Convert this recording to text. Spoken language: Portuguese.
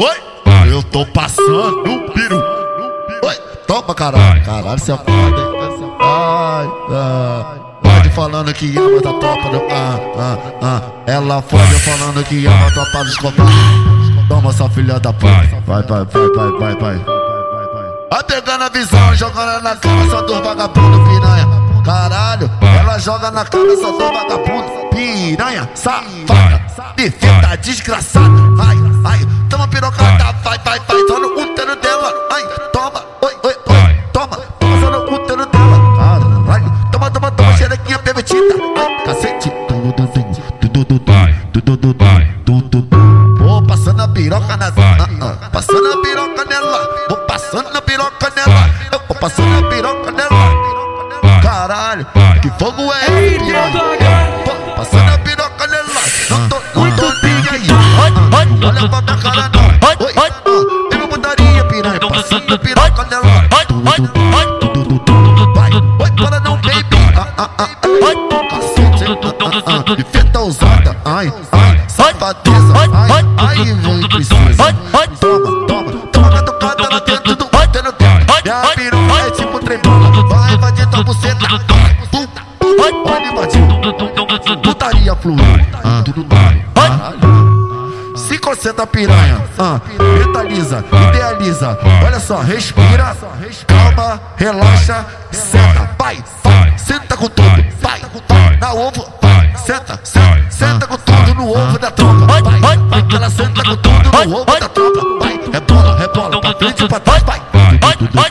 Oi, eu tô passando o peru. Oi, toma caralho, caralho, cê é foda, hein? Ai, ai. Pode falando que ama da tropa do. Ah, ah, ah. Ela fode falando que ama da tropa dos copados. Toma essa filha da puta. Vai, vai, vai, vai, vai, vai. Vai pegando a visão, jogando na só do vagabundo piranha. Caralho, ela joga na só do vagabundo piranha, safada, defenda desgraçada. Ai, ai, toma pirocada, vai, vai, vai, só no útero dela. Ai, toma, oi, oi, oi, toma, toma só no útero dela. Caralho, toma, toma, toma, xerequinha permitida. Ai, cacete, tudo, tudo, tudo, tudo, tudo, tudo, tudo. Vou passando a piroca na ah, ah, passando a piroca nela, vou passando a piroca nela, eu vou passando a piroca nela. Caralho, que fogo é esse, Passando a ah, Infeta usada, ai, ai, safadeza, ai, ai, vem precisa. Toma, toma, toma catucada lá dentro do útero dela. Minha piroca é tipo tremula, vai invadir tua buceta. Olha invadiu, putaria fluir. Ah, caralho. Se concentra piranha, ah, mentaliza, idealiza. Olha só, respira, calma, relaxa, senta, vai, vai, senta com tudo, vai, vai, na ovo, vai, senta, senta, senta com tudo no ovo da tropa, vai, vai, vai, ela senta com tudo no ovo da tropa, vai, rebola, rebola, pra frente e pra trás, vai, vai, vai, vai,